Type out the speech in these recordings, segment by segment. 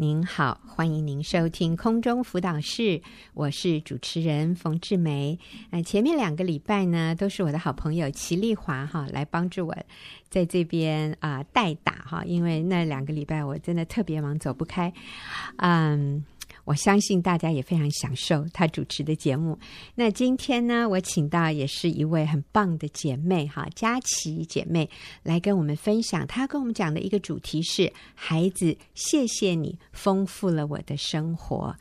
您好，欢迎您收听空中辅导室，我是主持人冯志梅。呃，前面两个礼拜呢，都是我的好朋友齐丽华哈来帮助我在这边啊、代打哈，因为那两个礼拜我真的特别忙，走不开，嗯。我相信大家也非常享受他主持的节目。那今天呢，我请到也是一位很棒的姐妹哈，佳琪姐妹来跟我们分享。她跟我们讲的一个主题是“孩子，谢谢你丰富了我的生活”。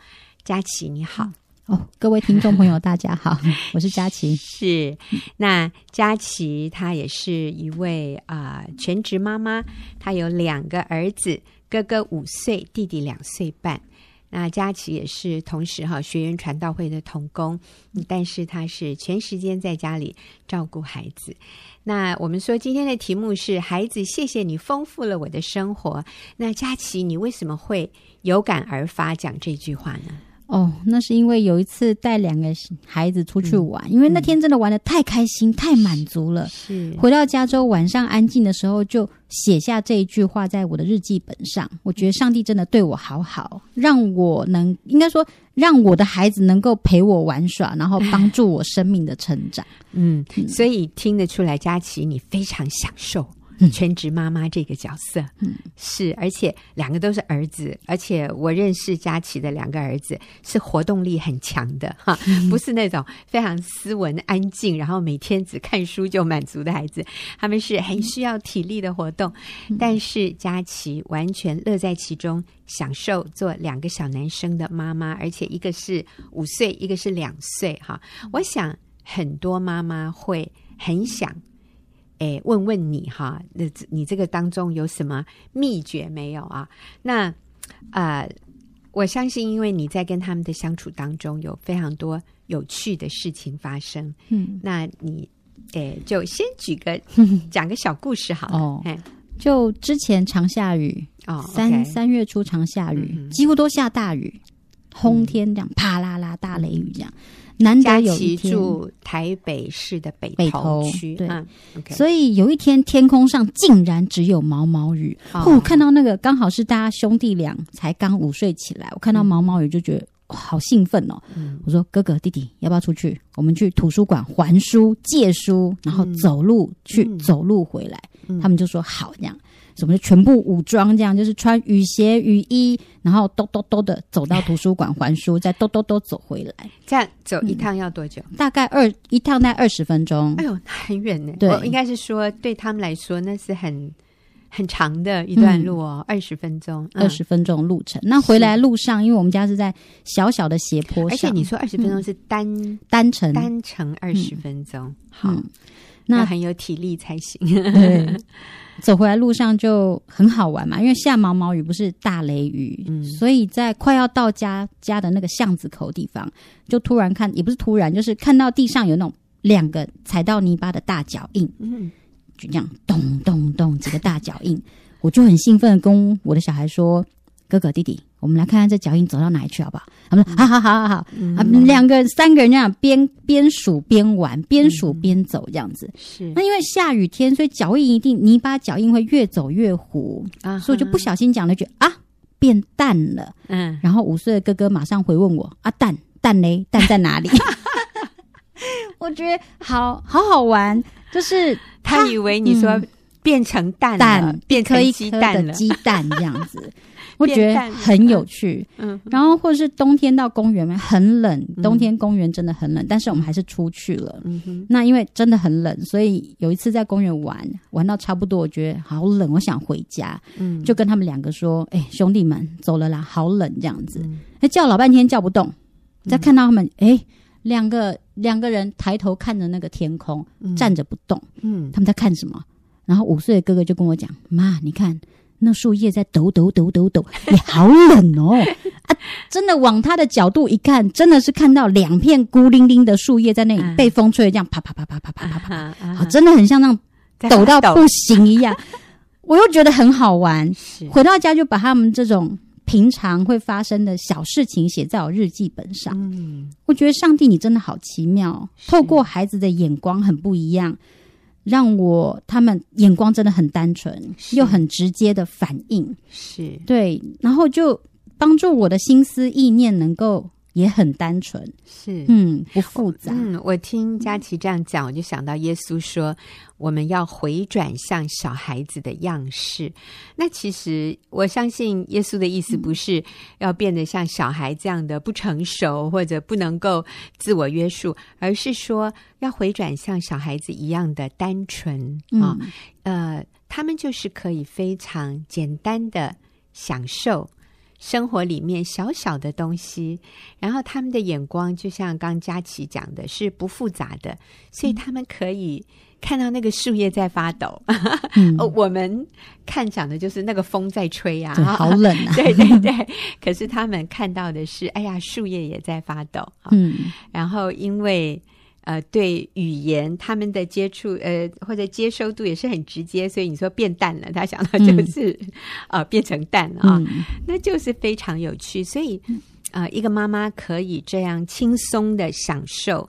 佳琪你好哦，各位听众朋友大家好，我是佳琪。是，那佳琪她也是一位啊、呃、全职妈妈，她有两个儿子，哥哥五岁，弟弟两岁半。那佳琪也是同时哈学员传道会的童工，但是她是全时间在家里照顾孩子。那我们说今天的题目是“孩子，谢谢你丰富了我的生活”。那佳琪，你为什么会有感而发讲这句话呢？哦，那是因为有一次带两个孩子出去玩，嗯、因为那天真的玩的太开心、嗯、太满足了。是回到家之后，晚上安静的时候，就写下这一句话在我的日记本上。我觉得上帝真的对我好好，让我能应该说，让我的孩子能够陪我玩耍，然后帮助我生命的成长。嗯，嗯，所以听得出来，佳琪你非常享受。全职妈妈这个角色，嗯，是，而且两个都是儿子，而且我认识佳琪的两个儿子是活动力很强的哈，不是那种非常斯文安静，然后每天只看书就满足的孩子，他们是很需要体力的活动，但是佳琪完全乐在其中，享受做两个小男生的妈妈，而且一个是五岁，一个是两岁哈，我想很多妈妈会很想。哎，问问你哈，那你这个当中有什么秘诀没有啊？那啊、呃，我相信，因为你在跟他们的相处当中有非常多有趣的事情发生，嗯，那你哎，就先举个 讲个小故事好了。哦，就之前常下雨哦，三三月初常下雨，嗯、几乎都下大雨，轰天这样，啪啦啦大雷雨这样。难得有一天住台北市的北投区，对，嗯 okay、所以有一天天空上竟然只有毛毛雨。哦，我看到那个刚好是大家兄弟俩才刚午睡起来，我看到毛毛雨就觉得好兴奋哦。嗯、我说哥哥弟弟要不要出去？我们去图书馆还书借书，然后走路去，嗯、走路回来。嗯、他们就说好这样。什么就全部武装这样，就是穿雨鞋、雨衣，然后兜兜兜的走到图书馆还书，再兜兜兜走回来。这样走一趟要多久？嗯、大概二一趟大概二十分钟。哎呦，很远呢。对，应该是说对他们来说那是很很长的一段路哦，二十、嗯、分钟，二十分钟路程。那回来路上，因为我们家是在小小的斜坡上，而且你说二十分钟是单、嗯、单程单程二十分钟，嗯、好，嗯、那很有体力才行。对。走回来路上就很好玩嘛，因为下毛毛雨不是大雷雨，嗯，所以在快要到家家的那个巷子口地方，就突然看，也不是突然，就是看到地上有那种两个踩到泥巴的大脚印，嗯，就这样咚咚咚几个大脚印，我就很兴奋跟我的小孩说。哥哥弟弟，我们来看看这脚印走到哪里去，好不好？他们说：好好好好好。嗯、啊，两个三个人这样边边数边玩，边数边走这样子。是。那因为下雨天，所以脚印一定泥巴脚印会越走越糊啊，所以我就不小心讲了一句啊，变淡了。嗯。然后五岁的哥哥马上回问我：啊，蛋蛋嘞？蛋在哪里？我觉得好好好玩，就是他，他以为你说变成蛋了，蛋变成鸡蛋的鸡蛋这样子。我觉得很有趣，嗯，然后或者是冬天到公园嘛，很冷，冬天公园真的很冷，但是我们还是出去了。嗯哼，那因为真的很冷，所以有一次在公园玩，玩到差不多，我觉得好冷，我想回家，嗯，就跟他们两个说：“哎，兄弟们，走了啦，好冷这样子。”哎，叫老半天叫不动，再看到他们，哎，两个两个人抬头看着那个天空，站着不动，嗯，他们在看什么？然后五岁的哥哥就跟我讲：“妈，你看。”那树叶在抖抖抖抖抖，也 好冷哦！啊，真的往他的角度一看，真的是看到两片孤零零的树叶在那里被风吹，这样啪啪啪啪啪啪啪啪啪，真的很像那种抖到不行一样。我又觉得很好玩，回到家就把他们这种平常会发生的小事情写在我日记本上。嗯，我觉得上帝你真的好奇妙，透过孩子的眼光很不一样。让我他们眼光真的很单纯，又很直接的反应，是对，然后就帮助我的心思意念能够。也很单纯，是嗯，不复杂。嗯，我听佳琪这样讲，我就想到耶稣说，我们要回转向小孩子的样式。那其实我相信耶稣的意思不是要变得像小孩这样的不成熟或者不能够自我约束，而是说要回转像小孩子一样的单纯啊。呃，他们就是可以非常简单的享受。生活里面小小的东西，然后他们的眼光就像刚佳琪讲的，是不复杂的，所以他们可以看到那个树叶在发抖。嗯、我们看讲的就是那个风在吹啊，好冷啊！对对对，可是他们看到的是，哎呀，树叶也在发抖。嗯，然后因为。呃，对语言他们的接触，呃，或者接收度也是很直接，所以你说变淡了，他想到就是，嗯、呃，变成淡了啊，嗯、那就是非常有趣。所以，呃，一个妈妈可以这样轻松的享受。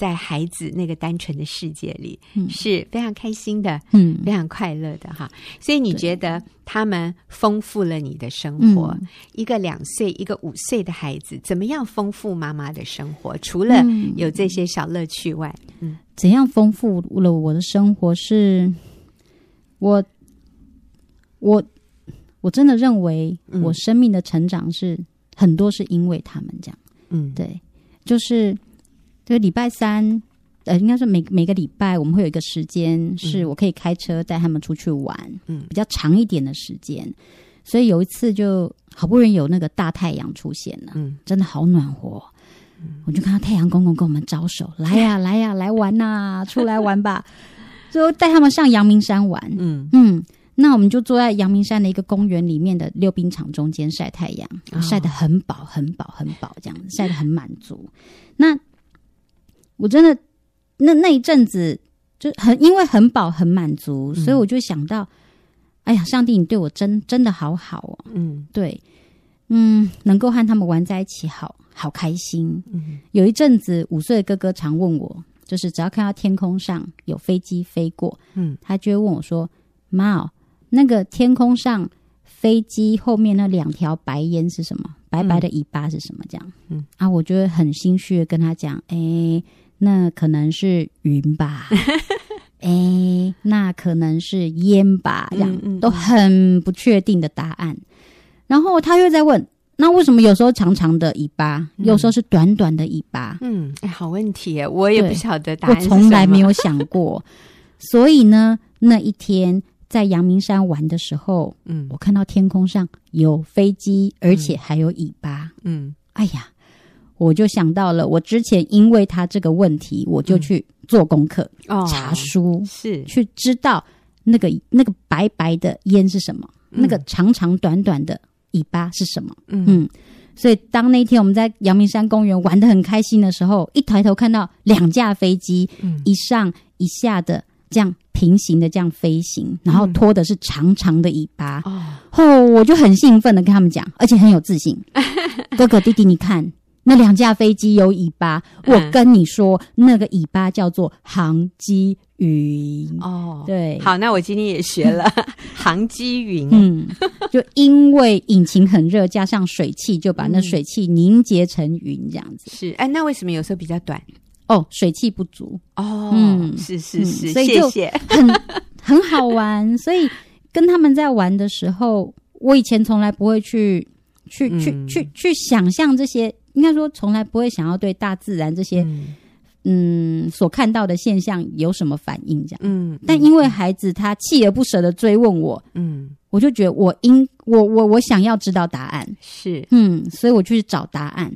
在孩子那个单纯的世界里，嗯、是非常开心的，嗯，非常快乐的哈。所以你觉得他们丰富了你的生活？嗯、一个两岁，一个五岁的孩子，怎么样丰富妈妈的生活？除了有这些小乐趣外，嗯，怎样丰富了我的生活？是我，我，我真的认为，我生命的成长是、嗯、很多是因为他们这样，嗯，对，就是。就礼拜三，呃，应该说每每个礼拜我们会有一个时间，是我可以开车带他们出去玩，嗯，比较长一点的时间。所以有一次就好不容易有那个大太阳出现了，嗯，真的好暖和，嗯，我就看到太阳公公跟我们招手，来呀，来呀，来玩呐，出来玩吧，就带他们上阳明山玩，嗯。嗯，那我们就坐在阳明山的一个公园里面的溜冰场中间晒太阳，晒得很饱，很饱，很饱，这样晒得很满足。那我真的那那一阵子就很因为很饱很满足，嗯、所以我就想到，哎呀，上帝，你对我真真的好好哦。嗯，对，嗯，能够和他们玩在一起好，好好开心。嗯，有一阵子五岁的哥哥常问我，就是只要看到天空上有飞机飞过，嗯，他就会问我说：“妈，那个天空上飞机后面那两条白烟是什么？白白的尾巴是什么？”这样，嗯啊，我就会很心虚的跟他讲：“哎。”那可能是云吧，哎、欸，那可能是烟吧，这样嗯嗯嗯都很不确定的答案。然后他又在问，那为什么有时候长长的尾巴，嗯、有时候是短短的尾巴？嗯，哎、欸，好问题耶，我也不晓得答案，我从来没有想过。所以呢，那一天在阳明山玩的时候，嗯，我看到天空上有飞机，而且还有尾巴。嗯，哎呀。我就想到了，我之前因为他这个问题，我就去做功课，嗯、查书，是。去知道那个那个白白的烟是什么，嗯、那个长长短短的尾巴是什么。嗯，嗯，所以当那天我们在阳明山公园玩得很开心的时候，一抬头看到两架飞机，嗯、一上一下的这样平行的这样飞行，然后拖的是长长的尾巴。哦、嗯，我就很兴奋的跟他们讲，而且很有自信，哥哥弟弟，你看。那两架飞机有尾巴，嗯、我跟你说，那个尾巴叫做航机云。哦，对，好，那我今天也学了 航机云。嗯，就因为引擎很热，加上水汽，就把那水汽凝结成云，这样子。是，哎，那为什么有时候比较短？哦，水汽不足。哦，嗯，是是是，所以就很很好玩。所以跟他们在玩的时候，我以前从来不会去去去去去想象这些。应该说，从来不会想要对大自然这些，嗯，嗯，所看到的现象有什么反应，这样，嗯。但因为孩子他锲而不舍的追问我，嗯，我就觉得我应我我我想要知道答案，是，嗯，所以我就去找答案。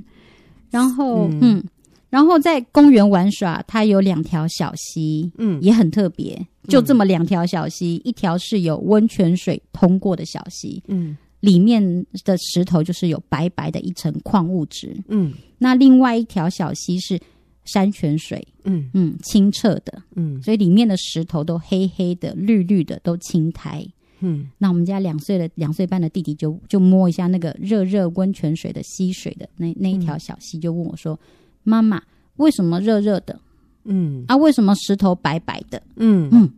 然后，嗯，嗯，然后在公园玩耍，它有两条小溪，嗯，也很特别，就这么两条小溪，一条是有温泉水通过的小溪，嗯。里面的石头就是有白白的一层矿物质，嗯，那另外一条小溪是山泉水，嗯嗯，清澈的，嗯，所以里面的石头都黑黑的、绿绿的，都青苔，嗯。那我们家两岁的两岁半的弟弟就就摸一下那个热热温泉水的溪水的那那一条小溪，就问我说：“妈妈，为什么热热的？嗯啊，为什么石头白白的？嗯嗯。”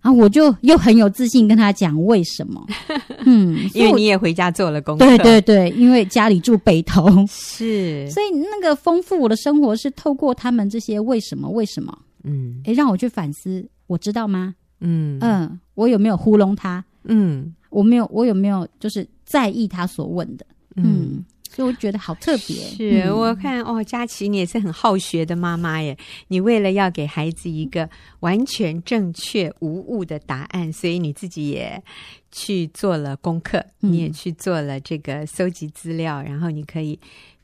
然后我就又很有自信跟他讲为什么，嗯，因为你也回家做了功课，对对对，因为家里住北投，是，所以那个丰富我的生活是透过他们这些为什么为什么，嗯，诶，让我去反思，我知道吗？嗯。嗯，我有没有糊弄他？嗯，我没有，我有没有就是在意他所问的？嗯。嗯所以我觉得好特别。是、嗯、我看哦，佳琪，你也是很好学的妈妈耶。你为了要给孩子一个完全正确无误的答案，所以你自己也去做了功课，你也去做了这个搜集资料，然后你可以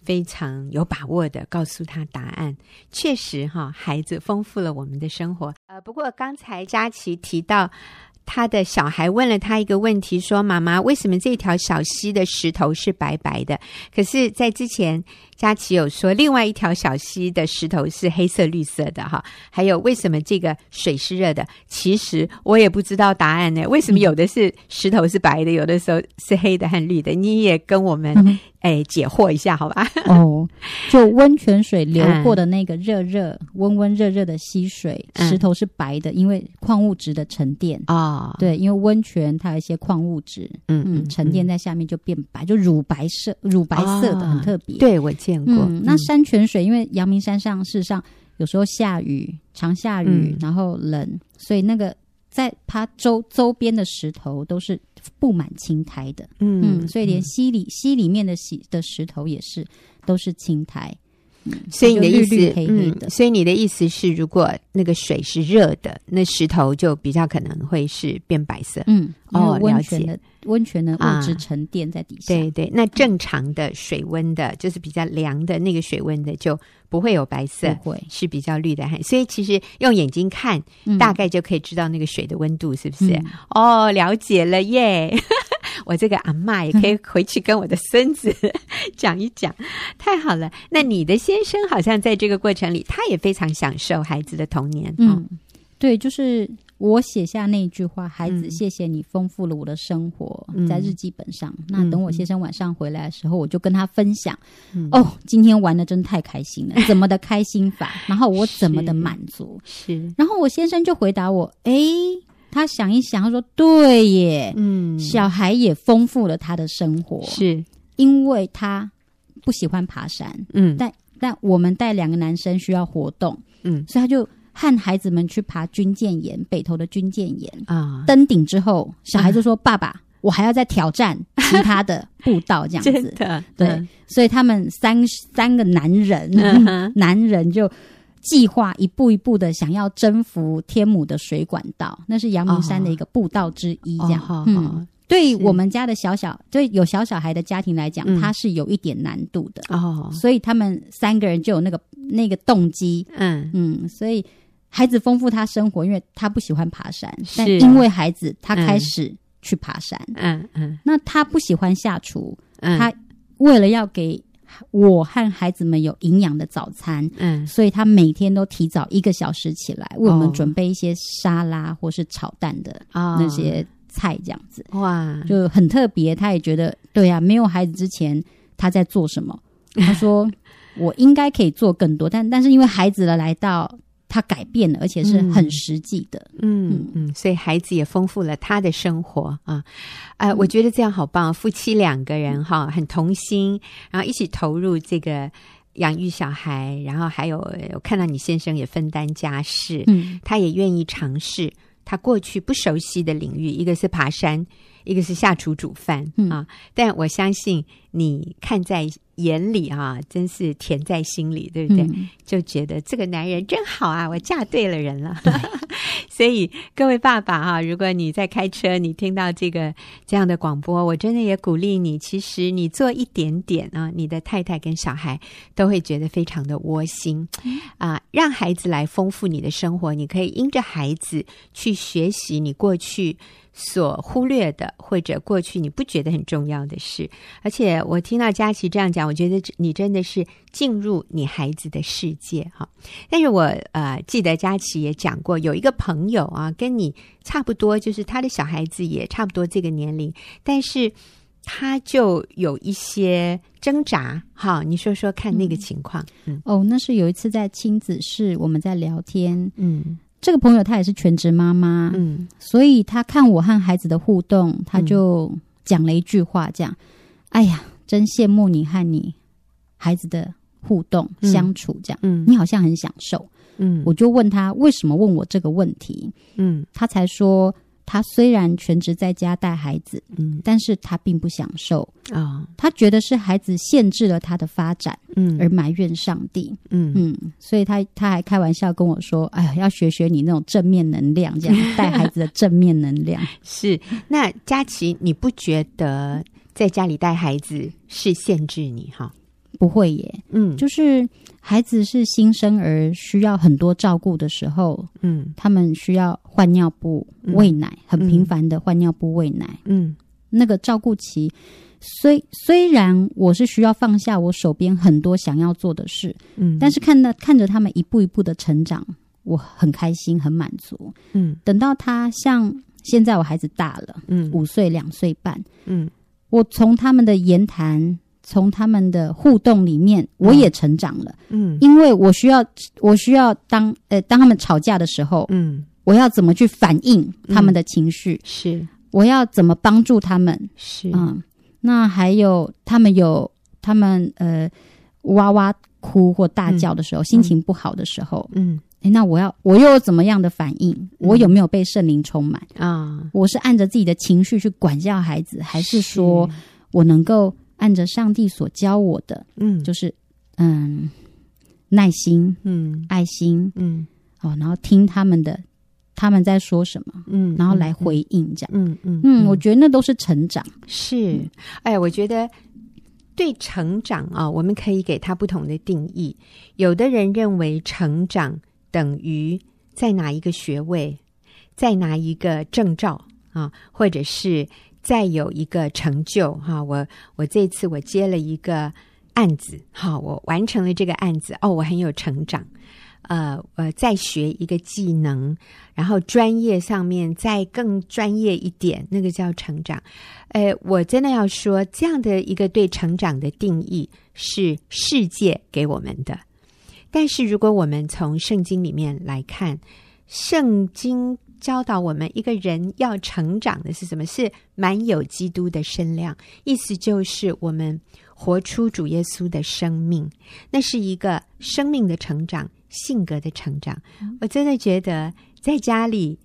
非常有把握的告诉他答案。确实哈，孩子丰富了我们的生活。呃，不过刚才佳琪提到。他的小孩问了他一个问题，说：“妈妈，为什么这条小溪的石头是白白的？可是，在之前，佳琪有说另外一条小溪的石头是黑色、绿色的，哈。还有，为什么这个水是热的？其实我也不知道答案呢。为什么有的是石头是白的，有的时候是黑的和绿的？你也跟我们。”嗯哎，解惑一下，好吧？哦，就温泉水流过的那个热热、温温热热的溪水，石头是白的，因为矿物质的沉淀啊。对，因为温泉它有一些矿物质，嗯嗯，沉淀在下面就变白，就乳白色、乳白色的，很特别。对，我见过。那山泉水，因为阳明山上事实上有时候下雨，常下雨，然后冷，所以那个在它周周边的石头都是。布满青苔的，嗯，嗯，所以连溪里溪里面的溪的石头也是都是青苔，嗯，所以你的意思，嗯，所以你的意思是，如果那个水是热的，那石头就比较可能会是变白色，嗯，哦，温泉的温泉的物质沉淀在底下，啊，对对，那正常的水温的，就是比较凉的那个水温的就。不会有白色，会是比较绿的，所以其实用眼睛看，嗯、大概就可以知道那个水的温度是不是？嗯、哦，了解了耶！我这个阿嬷也可以回去跟我的孙子 讲一讲，太好了。那你的先生好像在这个过程里，他也非常享受孩子的童年。嗯，哦、对，就是。我写下那一句话：“孩子，谢谢你丰富了我的生活。嗯”在日记本上。嗯、那等我先生晚上回来的时候，我就跟他分享：“嗯、哦，今天玩的真太开心了，怎么的开心法？然后我怎么的满足？是。是然后我先生就回答我：“哎，他想一想，他说对耶，嗯，小孩也丰富了他的生活，是因为他不喜欢爬山，嗯，但但我们带两个男生需要活动，嗯，所以他就。”和孩子们去爬军舰岩，北投的军舰岩啊！登顶之后，小孩就说：“爸爸，我还要再挑战其他的步道，这样子。”真的，对，所以他们三三个男人，男人就计划一步一步的想要征服天母的水管道，那是阳明山的一个步道之一。这样，嗯，对我们家的小小，对有小小孩的家庭来讲，它是有一点难度的哦。所以他们三个人就有那个那个动机，嗯嗯，所以。孩子丰富他生活，因为他不喜欢爬山，是但因为孩子他开始去爬山，嗯嗯，嗯那他不喜欢下厨，嗯、他为了要给我和孩子们有营养的早餐，嗯，所以他每天都提早一个小时起来为我们准备一些沙拉或是炒蛋的那些菜，这样子，哇，就很特别。他也觉得，对呀、啊，没有孩子之前他在做什么？他说我应该可以做更多，但但是因为孩子的来到。他改变了，而且是很实际的，嗯嗯。嗯，所以孩子也丰富了他的生活啊，呃，我觉得这样好棒，夫妻两个人哈，很同心，然后一起投入这个养育小孩，然后还有我看到你先生也分担家事，嗯，他也愿意尝试他过去不熟悉的领域，一个是爬山，一个是下厨煮饭啊，但我相信你看在。眼里啊，真是甜在心里，对不对？嗯、就觉得这个男人真好啊，我嫁对了人了。所以各位爸爸啊，如果你在开车，你听到这个这样的广播，我真的也鼓励你。其实你做一点点啊，你的太太跟小孩都会觉得非常的窝心啊。让孩子来丰富你的生活，你可以因着孩子去学习你过去。所忽略的，或者过去你不觉得很重要的事，而且我听到佳琪这样讲，我觉得你真的是进入你孩子的世界哈。但是我呃记得佳琪也讲过，有一个朋友啊，跟你差不多，就是他的小孩子也差不多这个年龄，但是他就有一些挣扎。哈，你说说看那个情况。嗯，嗯哦，那是有一次在亲子室，我们在聊天，嗯。这个朋友她也是全职妈妈，嗯，所以她看我和孩子的互动，她就讲了一句话，这样：“嗯、哎呀，真羡慕你和你孩子的互动、嗯、相处，这样，嗯，你好像很享受。”嗯，我就问他为什么问我这个问题，嗯，他才说。他虽然全职在家带孩子，嗯，但是他并不享受啊。哦、他觉得是孩子限制了他的发展，嗯，而埋怨上帝，嗯嗯，所以他他还开玩笑跟我说：“哎呀，要学学你那种正面能量，这样带孩子的正面能量。”是。那佳琪，你不觉得在家里带孩子是限制你哈？不会耶，嗯，就是。孩子是新生儿，需要很多照顾的时候，嗯，他们需要换尿布、喂奶，很频繁的换尿布、喂奶，嗯，那个照顾期，虽虽然我是需要放下我手边很多想要做的事，嗯，但是看到看着他们一步一步的成长，我很开心，很满足，嗯，等到他像现在我孩子大了，嗯，五岁两岁半，嗯，我从他们的言谈。从他们的互动里面，我也成长了。嗯，因为我需要，我需要当呃，当他们吵架的时候，嗯，我要怎么去反应他们的情绪？是，我要怎么帮助他们？是，嗯，那还有他们有他们呃哇哇哭或大叫的时候，心情不好的时候，嗯，诶，那我要我又有怎么样的反应？我有没有被圣灵充满？啊？我是按着自己的情绪去管教孩子，还是说我能够？按着上帝所教我的，嗯，就是嗯，耐心，嗯，爱心，嗯，哦，然后听他们的，他们在说什么，嗯，然后来回应这样，嗯嗯嗯，我觉得那都是成长，是，哎，我觉得对成长啊，我们可以给他不同的定义。有的人认为成长等于再拿一个学位，再拿一个证照啊，或者是。再有一个成就哈，我我这次我接了一个案子哈，我完成了这个案子哦，我很有成长。呃，我再学一个技能，然后专业上面再更专业一点，那个叫成长。呃，我真的要说，这样的一个对成长的定义是世界给我们的。但是如果我们从圣经里面来看，圣经。教导我们一个人要成长的是什么？是满有基督的身量，意思就是我们活出主耶稣的生命，那是一个生命的成长，性格的成长。我真的觉得在家里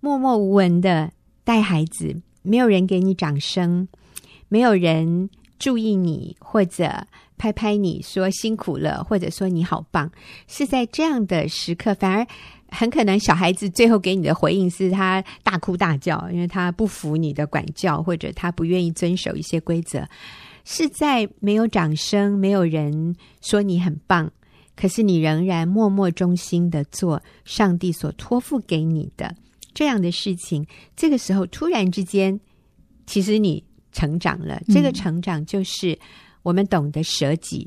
默默无闻的带孩子，没有人给你掌声，没有人注意你，或者拍拍你说辛苦了，或者说你好棒，是在这样的时刻，反而。很可能小孩子最后给你的回应是他大哭大叫，因为他不服你的管教，或者他不愿意遵守一些规则。是在没有掌声、没有人说你很棒，可是你仍然默默忠心的做上帝所托付给你的这样的事情。这个时候突然之间，其实你成长了。这个成长就是我们懂得舍己，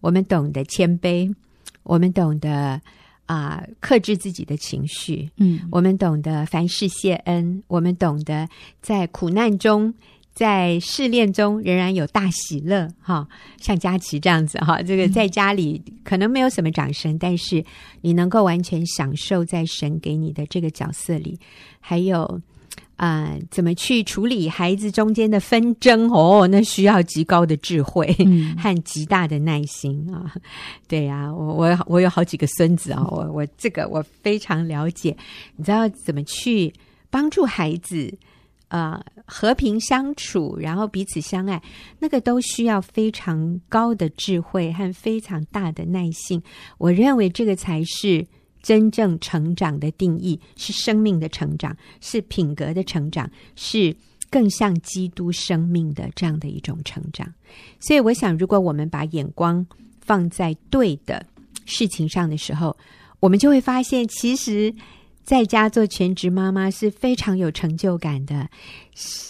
我们懂得谦卑，我们懂得。啊、呃，克制自己的情绪。嗯，我们懂得凡事谢恩，我们懂得在苦难中、在试炼中仍然有大喜乐。哈，像佳琪这样子哈，这个在家里可能没有什么掌声，嗯、但是你能够完全享受在神给你的这个角色里，还有。啊、呃，怎么去处理孩子中间的纷争？哦，那需要极高的智慧和极大的耐心啊！对呀、啊，我我我有好几个孙子啊，我我这个我非常了解。你知道怎么去帮助孩子啊、呃、和平相处，然后彼此相爱，那个都需要非常高的智慧和非常大的耐性。我认为这个才是。真正成长的定义是生命的成长，是品格的成长，是更像基督生命的这样的一种成长。所以，我想，如果我们把眼光放在对的事情上的时候，我们就会发现，其实在家做全职妈妈是非常有成就感的。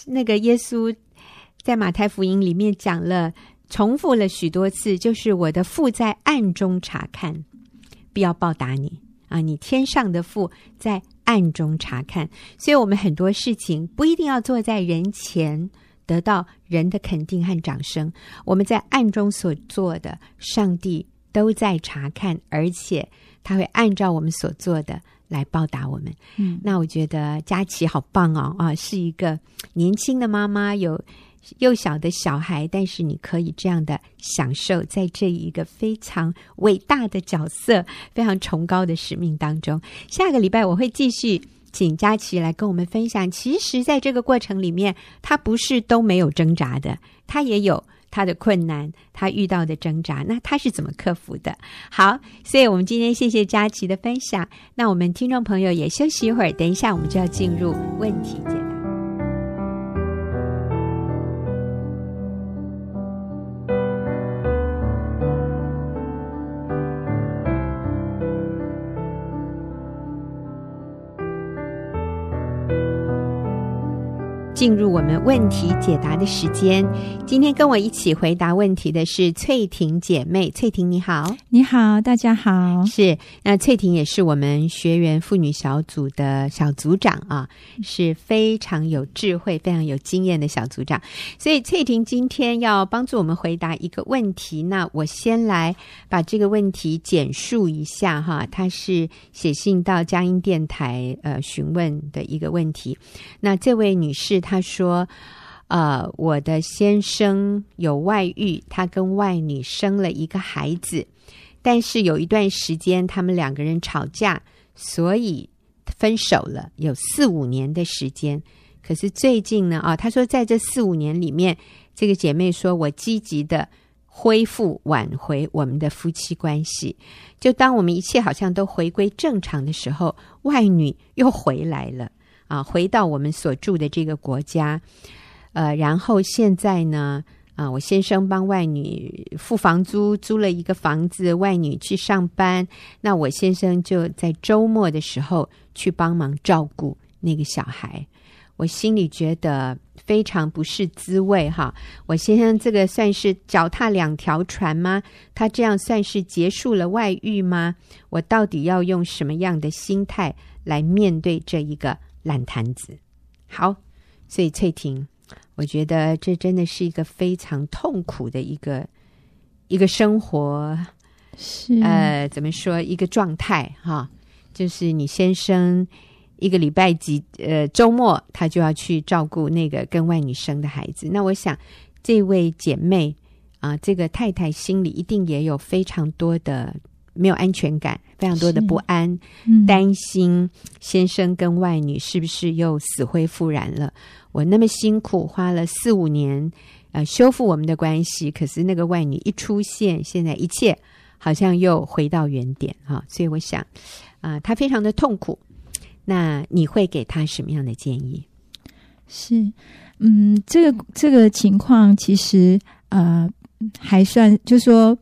那个耶稣在马太福音里面讲了，重复了许多次，就是我的父在暗中察看，必要报答你。啊，你天上的父在暗中察看，所以我们很多事情不一定要坐在人前得到人的肯定和掌声。我们在暗中所做的，上帝都在察看，而且他会按照我们所做的来报答我们。嗯，那我觉得佳琪好棒哦，啊，是一个年轻的妈妈，有幼小的小孩，但是你可以这样的享受在这一个非常伟大的角色、非常崇高的使命当中。下个礼拜我会继续请佳琪来跟我们分享。其实，在这个过程里面，他不是都没有挣扎的，他也有。他的困难，他遇到的挣扎，那他是怎么克服的？好，所以我们今天谢谢佳琪的分享。那我们听众朋友也休息一会儿，等一下我们就要进入问题解答。进入我们问题解答的时间。今天跟我一起回答问题的是翠婷姐妹。翠婷你好，你好，大家好。是，那翠婷也是我们学员妇女小组的小组长啊，是非常有智慧、非常有经验的小组长。所以翠婷今天要帮助我们回答一个问题。那我先来把这个问题简述一下哈。她是写信到佳音电台呃询问的一个问题。那这位女士她。他说：“呃，我的先生有外遇，他跟外女生了一个孩子，但是有一段时间他们两个人吵架，所以分手了，有四五年的时间。可是最近呢，啊，他说在这四五年里面，这个姐妹说我积极的恢复挽回我们的夫妻关系。就当我们一切好像都回归正常的时候，外女又回来了。”啊，回到我们所住的这个国家，呃，然后现在呢，啊，我先生帮外女付房租，租了一个房子，外女去上班，那我先生就在周末的时候去帮忙照顾那个小孩，我心里觉得非常不是滋味哈。我先生这个算是脚踏两条船吗？他这样算是结束了外遇吗？我到底要用什么样的心态来面对这一个？烂摊子，好，所以翠婷，我觉得这真的是一个非常痛苦的一个一个生活，是呃，怎么说一个状态哈？就是你先生一个礼拜几呃周末，他就要去照顾那个跟外女生的孩子。那我想，这位姐妹啊，这个太太心里一定也有非常多的。没有安全感，非常多的不安，嗯、担心先生跟外女是不是又死灰复燃了？我那么辛苦花了四五年，呃，修复我们的关系，可是那个外女一出现，现在一切好像又回到原点啊！所以我想，啊、呃，她非常的痛苦。那你会给她什么样的建议？是，嗯，这个这个情况其实呃还算，就说。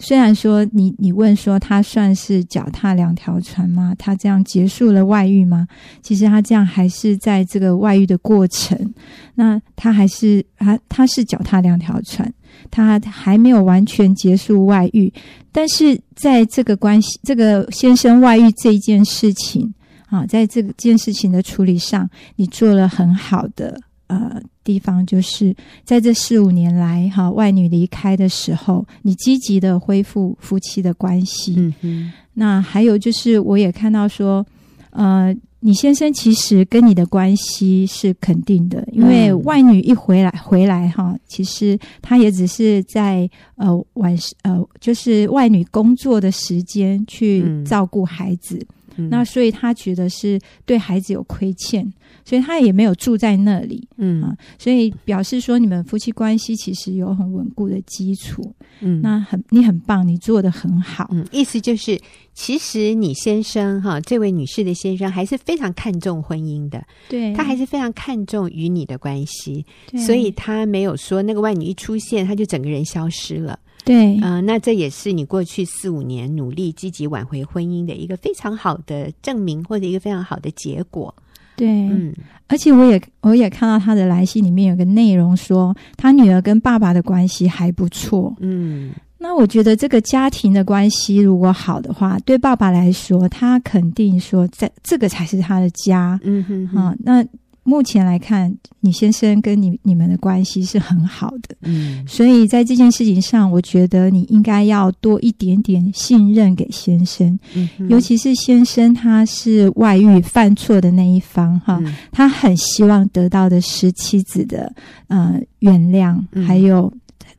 虽然说你你问说他算是脚踏两条船吗？他这样结束了外遇吗？其实他这样还是在这个外遇的过程，那他还是他他是脚踏两条船，他还没有完全结束外遇，但是在这个关系，这个先生外遇这一件事情啊，在这件事情的处理上，你做了很好的。呃，地方就是在这四五年来，哈，外女离开的时候，你积极的恢复夫妻的关系。嗯嗯。那还有就是，我也看到说，呃，你先生其实跟你的关系是肯定的，因为外女一回来，回来哈，其实他也只是在呃晚呃，就是外女工作的时间去照顾孩子。嗯那所以他觉得是对孩子有亏欠，所以他也没有住在那里，嗯。啊，所以表示说你们夫妻关系其实有很稳固的基础，嗯，那很你很棒，你做得很好，嗯，意思就是其实你先生哈，这位女士的先生还是非常看重婚姻的，对，他还是非常看重与你的关系，所以他没有说那个外女一出现他就整个人消失了。对，啊、呃，那这也是你过去四五年努力积极挽回婚姻的一个非常好的证明，或者一个非常好的结果。对，嗯，而且我也我也看到他的来信里面有个内容说，他女儿跟爸爸的关系还不错。嗯，那我觉得这个家庭的关系如果好的话，对爸爸来说，他肯定说，在这个才是他的家。嗯哼，哼，啊，那。目前来看，你先生跟你你们的关系是很好的，嗯，所以在这件事情上，我觉得你应该要多一点点信任给先生，嗯，尤其是先生他是外遇犯错的那一方哈，嗯，他很希望得到的是妻子的呃原谅，嗯，还有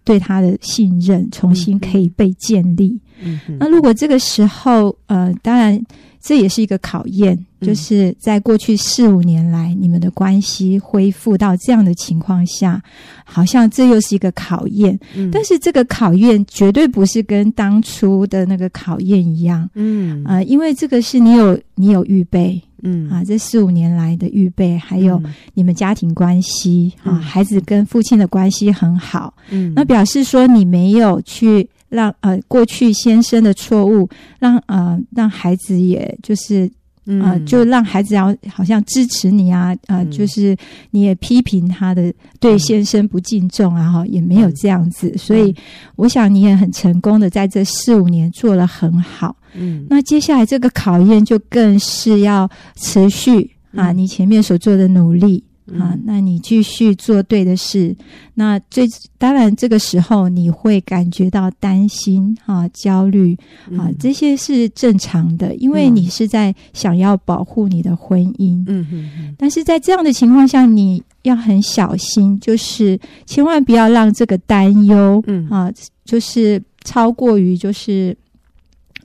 对他的信任重新可以被建立。嗯，那如果这个时候呃，当然。这也是一个考验，就是在过去四五年来，你们的关系恢复到这样的情况下，好像这又是一个考验。嗯，但是这个考验绝对不是跟当初的那个考验一样。嗯啊，呃，因为这个是你有你有预备，嗯啊，这四五年来的预备，还有你们家庭关系啊，孩子跟父亲的关系很好。嗯，那表示说你没有去。让呃过去先生的错误，让呃让孩子也就是呃、嗯、就让孩子要好像支持你啊呃、嗯、就是你也批评他的对先生不敬重啊哈、嗯、也没有这样子，所以我想你也很成功的在这四五年做了很好。嗯，那接下来这个考验就更是要持续啊，你前面所做的努力。啊，那你继续做对的事。那最当然，这个时候你会感觉到担心啊、焦虑啊，这些是正常的，因为你是在想要保护你的婚姻。嗯嗯。但是在这样的情况下，你要很小心，就是千万不要让这个担忧，嗯啊，就是超过于就是。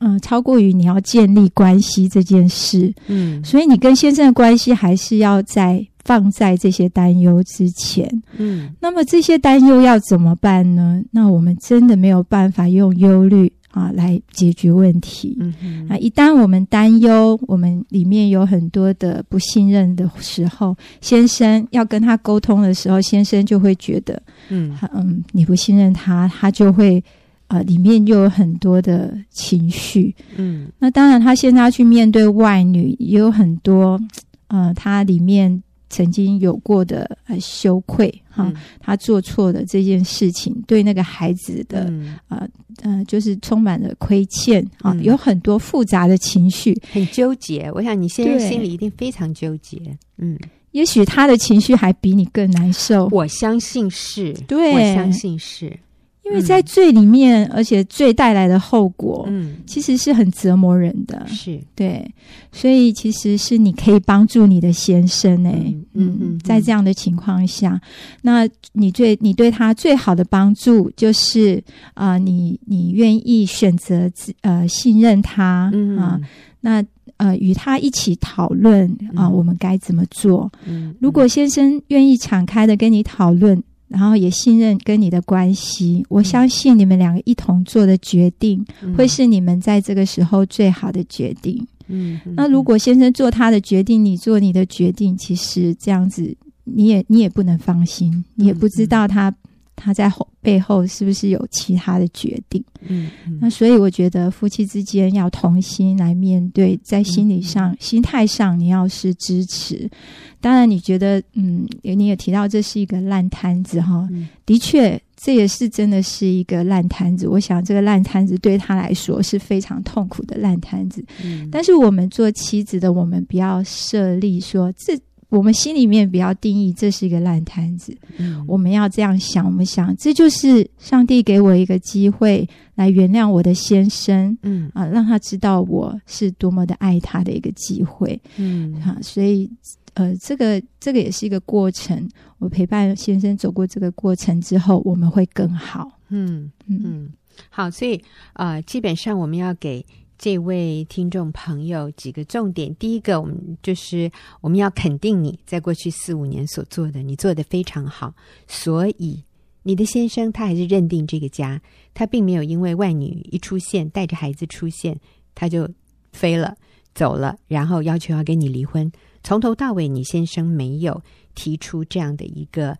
嗯，超过于你要建立关系这件事，嗯，所以你跟先生的关系还是要在放在这些担忧之前，嗯，那么这些担忧要怎么办呢？那我们真的没有办法用忧虑啊来解决问题，嗯哼，啊，一旦我们担忧，我们里面有很多的不信任的时候，先生要跟他沟通的时候，先生就会觉得，嗯。嗯，你不信任他，他就会。呃，里面又有很多的情绪，嗯，那当然，他现在要去面对外女，也有很多，呃，他里面曾经有过的呃羞愧哈，他做错的这件事情，对那个孩子的，嗯、呃呃，就是充满了亏欠啊，嗯、有很多复杂的情绪，很纠结。我想你现在心里一定非常纠结，嗯，也许他的情绪还比你更难受，我相信是，对，我相信是。因为在罪里面，嗯、而且罪带来的后果，嗯，其实是很折磨人的，是。对，所以其实是你可以帮助你的先生诶、欸，嗯嗯，在这样的情况下，那你最你对他最好的帮助就是啊、呃，你你愿意选择呃信任他，嗯。啊，那呃与他一起讨论啊，我们该怎么做？嗯，如果先生愿意敞开的跟你讨论。然后也信任跟你的关系，我相信你们两个一同做的决定，会是你们在这个时候最好的决定。嗯，那如果先生做他的决定，你做你的决定，其实这样子你也你也不能放心，你也不知道他。他在后背后是不是有其他的决定？嗯，嗯，那所以我觉得夫妻之间要同心来面对，在心理上、嗯、心态上，你要是支持。当然，你觉得，嗯，你也提到这是一个烂摊子哈，嗯、的确，这也是真的是一个烂摊子。我想，这个烂摊子对他来说是非常痛苦的烂摊子。嗯，但是我们做妻子的，我们不要设立说这。我们心里面不要定义，这是一个烂摊子。嗯，我们要这样想，我们想，这就是上帝给我一个机会来原谅我的先生。嗯啊，让他知道我是多么的爱他的一个机会。嗯，啊，所以呃，这个这个也是一个过程。我陪伴先生走过这个过程之后，我们会更好。嗯嗯嗯，好，所以呃，基本上我们要给。这位听众朋友，几个重点。第一个，我们就是我们要肯定你在过去四五年所做的，你做得非常好。所以，你的先生他还是认定这个家，他并没有因为外女一出现，带着孩子出现，他就飞了走了，然后要求要跟你离婚。从头到尾，你先生没有提出这样的一个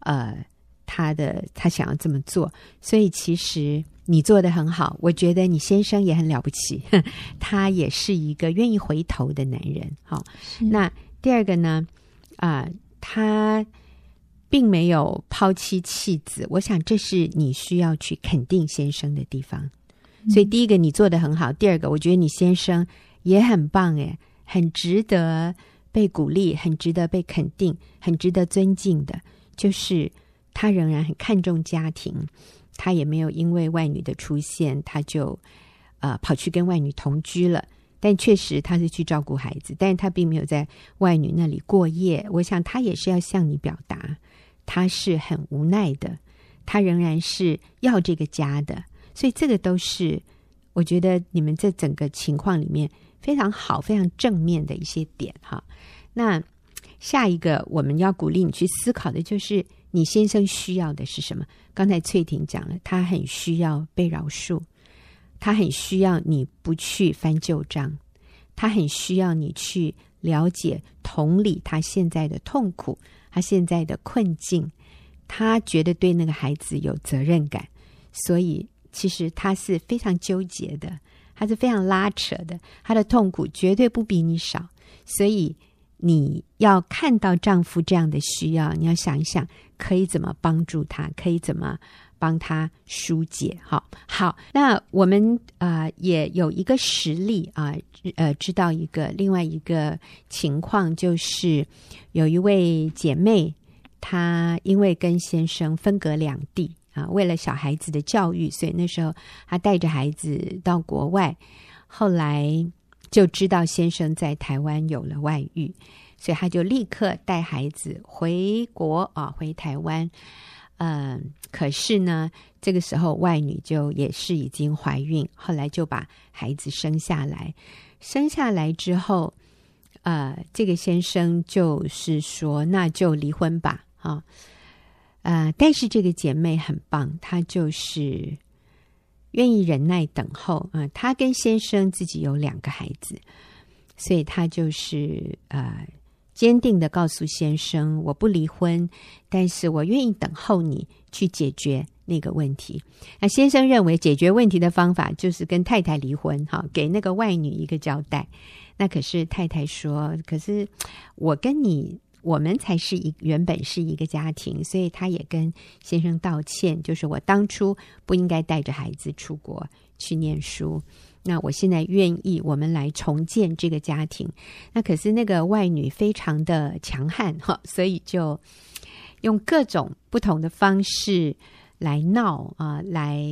呃，他的他想要这么做。所以，其实。你做得很好，我觉得你先生也很了不起，他也是一个愿意回头的男人。好，是那第二个呢？啊、呃，他并没有抛妻弃子，我想这是你需要去肯定先生的地方。所以第一个你做得很好，第二个我觉得你先生也很棒，诶，很值得被鼓励、很值得被肯定、很值得尊敬的，就是他仍然很看重家庭，他也没有因为外女的出现，他就呃跑去跟外女同居了。但确实他是去照顾孩子，但是他并没有在外女那里过夜。我想他也是要向你表达，他是很无奈的，他仍然是要这个家的。所以这个都是我觉得你们这整个情况里面非常好、非常正面的一些点哈。那下一个我们要鼓励你去思考的就是你先生需要的是什么？刚才翠婷讲了，他很需要被饶恕。他很需要你不去翻旧账，他很需要你去了解、同理他现在的痛苦，他现在的困境。他觉得对那个孩子有责任感，所以其实他是非常纠结的，他是非常拉扯的。他的痛苦绝对不比你少，所以你要看到丈夫这样的需要，你要想一想可以怎么帮助他，可以怎么。帮他疏解，好好。那我们啊、也有一个实例啊，呃，知道一个另外一个情况，就是有一位姐妹，她因为跟先生分隔两地啊，为了小孩子的教育，所以那时候她带着孩子到国外，后来就知道先生在台湾有了外遇，所以她就立刻带孩子回国啊，回台湾。嗯，可是呢，这个时候外女就也是已经怀孕，后来就把孩子生下来。生下来之后，呃，这个先生就是说，那就离婚吧，啊，呃，但是这个姐妹很棒，她就是愿意忍耐等候啊。她跟先生自己有两个孩子，所以她就是呃。坚定的告诉先生：“我不离婚，但是我愿意等候你去解决那个问题。”那先生认为解决问题的方法就是跟太太离婚，哈，给那个外女一个交代。那可是太太说：“可是我跟你，我们才是一原本是一个家庭，所以他也跟先生道歉，就是我当初不应该带着孩子出国去念书。”那我现在愿意，我们来重建这个家庭。那可是那个外女非常的强悍哈，所以就用各种不同的方式来闹啊，来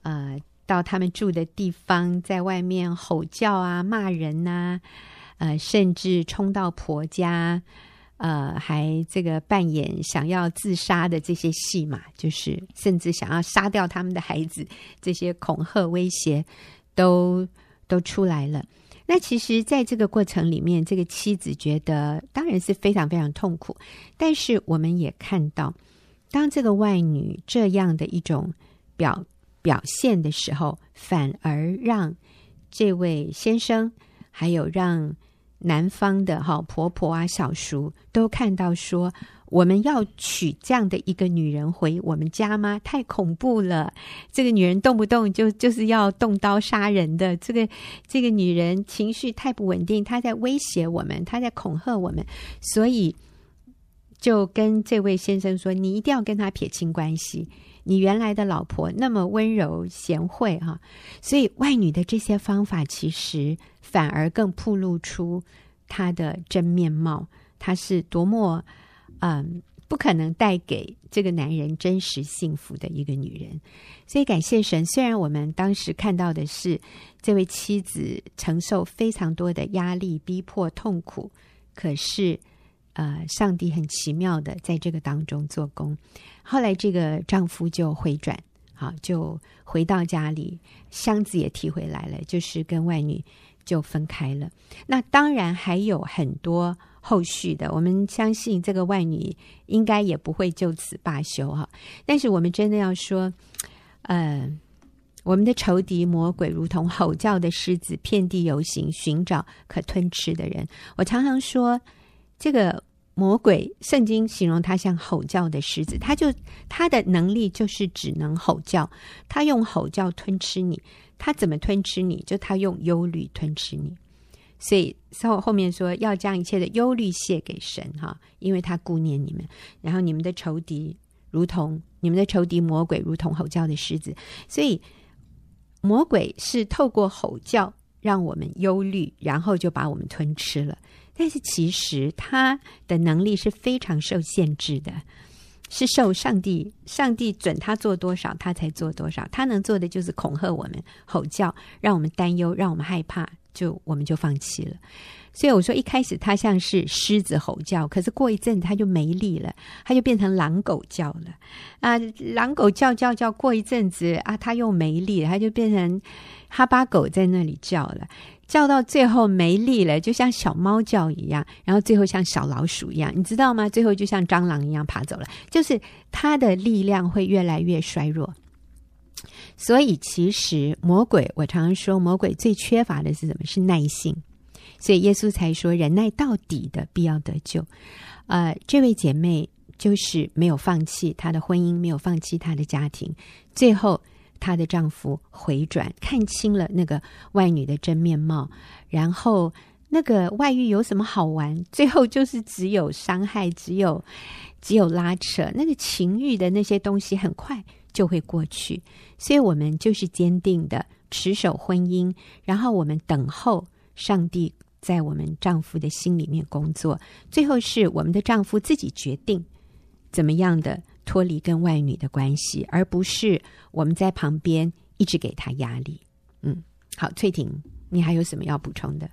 呃到他们住的地方，在外面吼叫啊、骂人呐、呃，甚至冲到婆家，呃，还这个扮演想要自杀的这些戏码，就是甚至想要杀掉他们的孩子，这些恐吓威胁。都都出来了。那其实，在这个过程里面，这个妻子觉得当然是非常非常痛苦。但是，我们也看到，当这个外女这样的一种表表现的时候，反而让这位先生，还有让男方的哈婆婆啊、小叔都看到说。我们要娶这样的一个女人回我们家吗？太恐怖了！这个女人动不动就就是要动刀杀人的，这个这个女人情绪太不稳定，她在威胁我们，她在恐吓我们，所以就跟这位先生说：“你一定要跟她撇清关系。你原来的老婆那么温柔贤惠哈，所以外女的这些方法其实反而更暴露出她的真面貌，她是多么。”嗯，不可能带给这个男人真实幸福的一个女人，所以感谢神。虽然我们当时看到的是这位妻子承受非常多的压力、逼迫、痛苦，可是，呃，上帝很奇妙的在这个当中做工。后来，这个丈夫就回转，好，就回到家里，箱子也提回来了，就是跟外女就分开了。那当然还有很多。后续的，我们相信这个外女应该也不会就此罢休哈。但是我们真的要说，呃，我们的仇敌魔鬼如同吼叫的狮子，遍地游行，寻找可吞吃的人。我常常说，这个魔鬼，圣经形容他像吼叫的狮子，他就他的能力就是只能吼叫，他用吼叫吞吃你，他怎么吞吃你？就他用忧虑吞吃你。所以后后面说要将一切的忧虑卸给神哈，因为他顾念你们。然后你们的仇敌如同你们的仇敌魔鬼，如同吼叫的狮子。所以魔鬼是透过吼叫让我们忧虑，然后就把我们吞吃了。但是其实他的能力是非常受限制的，是受上帝上帝准他做多少，他才做多少。他能做的就是恐吓我们、吼叫，让我们担忧，让我们害怕，就我们就放弃了。所以我说，一开始他像是狮子吼叫，可是过一阵子他就没力了，他就变成狼狗叫了啊！狼狗叫叫叫，过一阵子啊，他又没力了，他就变成哈巴狗在那里叫了，叫到最后没力了，就像小猫叫一样，然后最后像小老鼠一样，你知道吗？最后就像蟑螂一样爬走了，就是他的力量会越来越衰弱。所以其实魔鬼，我常常说，魔鬼最缺乏的是什么？是耐性。所以耶稣才说：“忍耐到底的，必要得救。”呃，这位姐妹就是没有放弃她的婚姻，没有放弃她的家庭。最后，她的丈夫回转，看清了那个外女的真面貌。然后，那个外遇有什么好玩？最后就是只有伤害，只有只有拉扯。那个情欲的那些东西，很快就会过去。所以我们就是坚定的持守婚姻，然后我们等候上帝。在我们丈夫的心里面工作，最后是我们的丈夫自己决定怎么样的脱离跟外女的关系，而不是我们在旁边一直给他压力。嗯，好，翠婷，你还有什么要补充的？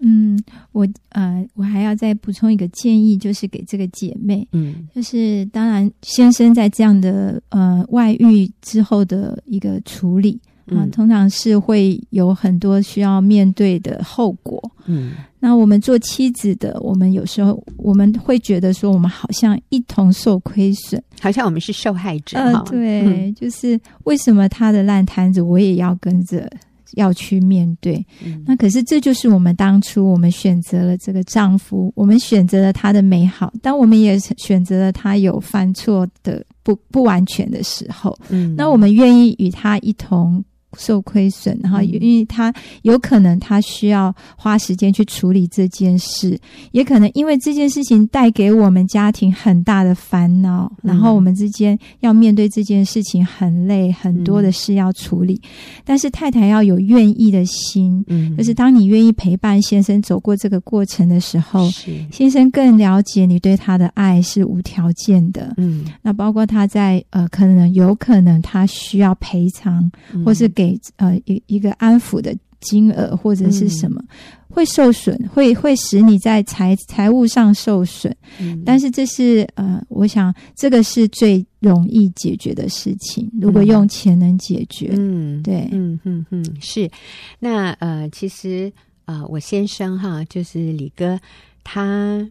嗯，我呃，我还要再补充一个建议，就是给这个姐妹，嗯，就是当然先生在这样的呃外遇之后的一个处理。啊，通常是会有很多需要面对的后果。嗯，那我们做妻子的，我们有时候我们会觉得说，我们好像一同受亏损，好像我们是受害者。呃，对，嗯，就是为什么他的烂摊子我也要跟着要去面对？嗯，那可是这就是我们当初我们选择了这个丈夫，我们选择了他的美好，但我们也选择了他有犯错的不不完全的时候。嗯，那我们愿意与他一同。受亏损，然后因为他有可能他需要花时间去处理这件事，也可能因为这件事情带给我们家庭很大的烦恼，然后我们之间要面对这件事情很累，很多的事要处理。但是太太要有愿意的心，嗯，就是当你愿意陪伴先生走过这个过程的时候，先生更了解你对他的爱是无条件的，嗯，那包括他在呃，可能有可能他需要赔偿，或是给。呃，一一个安抚的金额或者是什么、嗯、会受损，会会使你在财财务上受损。嗯，但是这是呃，我想这个是最容易解决的事情。如果用钱能解决，嗯，对，嗯嗯嗯，是。那呃，其实呃，我先生哈，就是李哥，他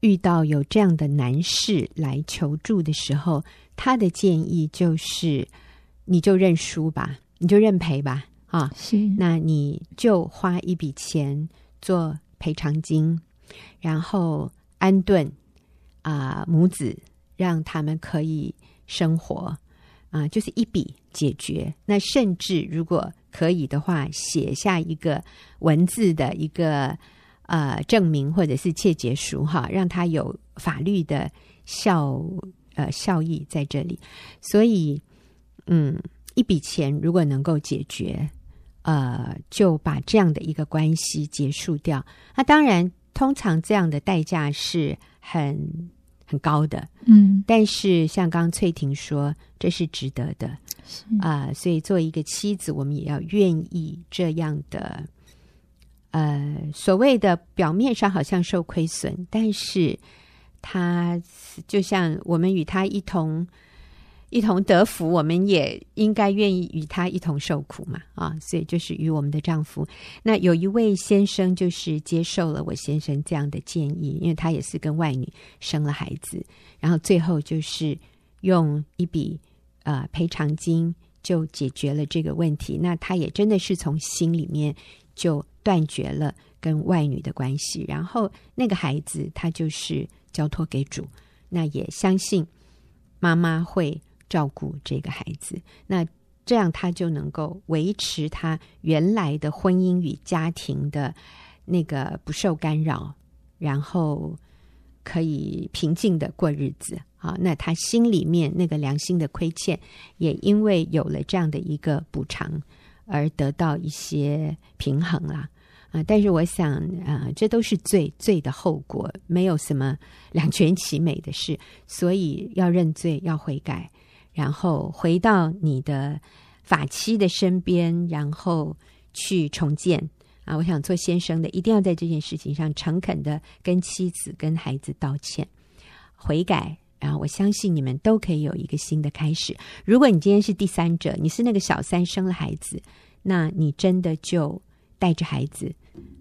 遇到有这样的男士来求助的时候，他的建议就是，你就认输吧。你就认赔吧，啊，是，那你就花一笔钱做赔偿金，然后安顿啊、呃、母子，让他们可以生活啊、呃，就是一笔解决。那甚至如果可以的话，写下一个文字的一个呃证明或者是切结书，哈，让他有法律的效呃效益在这里。所以，嗯。一笔钱如果能够解决，呃，就把这样的一个关系结束掉。那当然，通常这样的代价是很很高的，嗯。但是像刚刚翠婷说，这是值得的，啊、呃。所以作为一个妻子，我们也要愿意这样的，呃，所谓的表面上好像受亏损，但是他就像我们与他一同。一同得福，我们也应该愿意与他一同受苦嘛，啊，所以就是与我们的丈夫。那有一位先生就是接受了我先生这样的建议，因为他也是跟外女生了孩子，然后最后就是用一笔呃赔偿金就解决了这个问题。那他也真的是从心里面就断绝了跟外女的关系，然后那个孩子他就是交托给主，那也相信妈妈会。照顾这个孩子，那这样他就能够维持他原来的婚姻与家庭的那个不受干扰，然后可以平静的过日子。好，那他心里面那个良心的亏欠，也因为有了这样的一个补偿而得到一些平衡了。啊，但是我想啊，这都是罪，罪的后果，没有什么两全其美的事，所以要认罪，要悔改，然后回到你的法妻的身边，然后去重建啊。我想做先生的，一定要在这件事情上诚恳的跟妻子、跟孩子道歉、悔改，然后我相信你们都可以有一个新的开始。如果你今天是第三者，你是那个小三生了孩子，那你真的就。带着孩子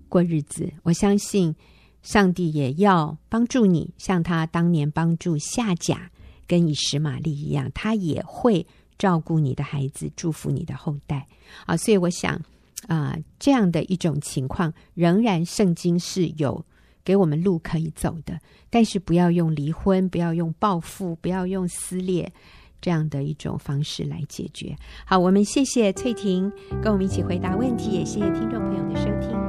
过日子，我相信上帝也要帮助你，像他当年帮助夏甲跟以实玛利一样，他也会照顾你的孩子，祝福你的后代啊！所以我想啊、这样的一种情况，仍然圣经是有给我们路可以走的，但是不要用离婚，不要用报复，不要用撕裂。这样的一种方式来解决。好，我们谢谢翠婷跟我们一起回答问题，也谢谢听众朋友的收听。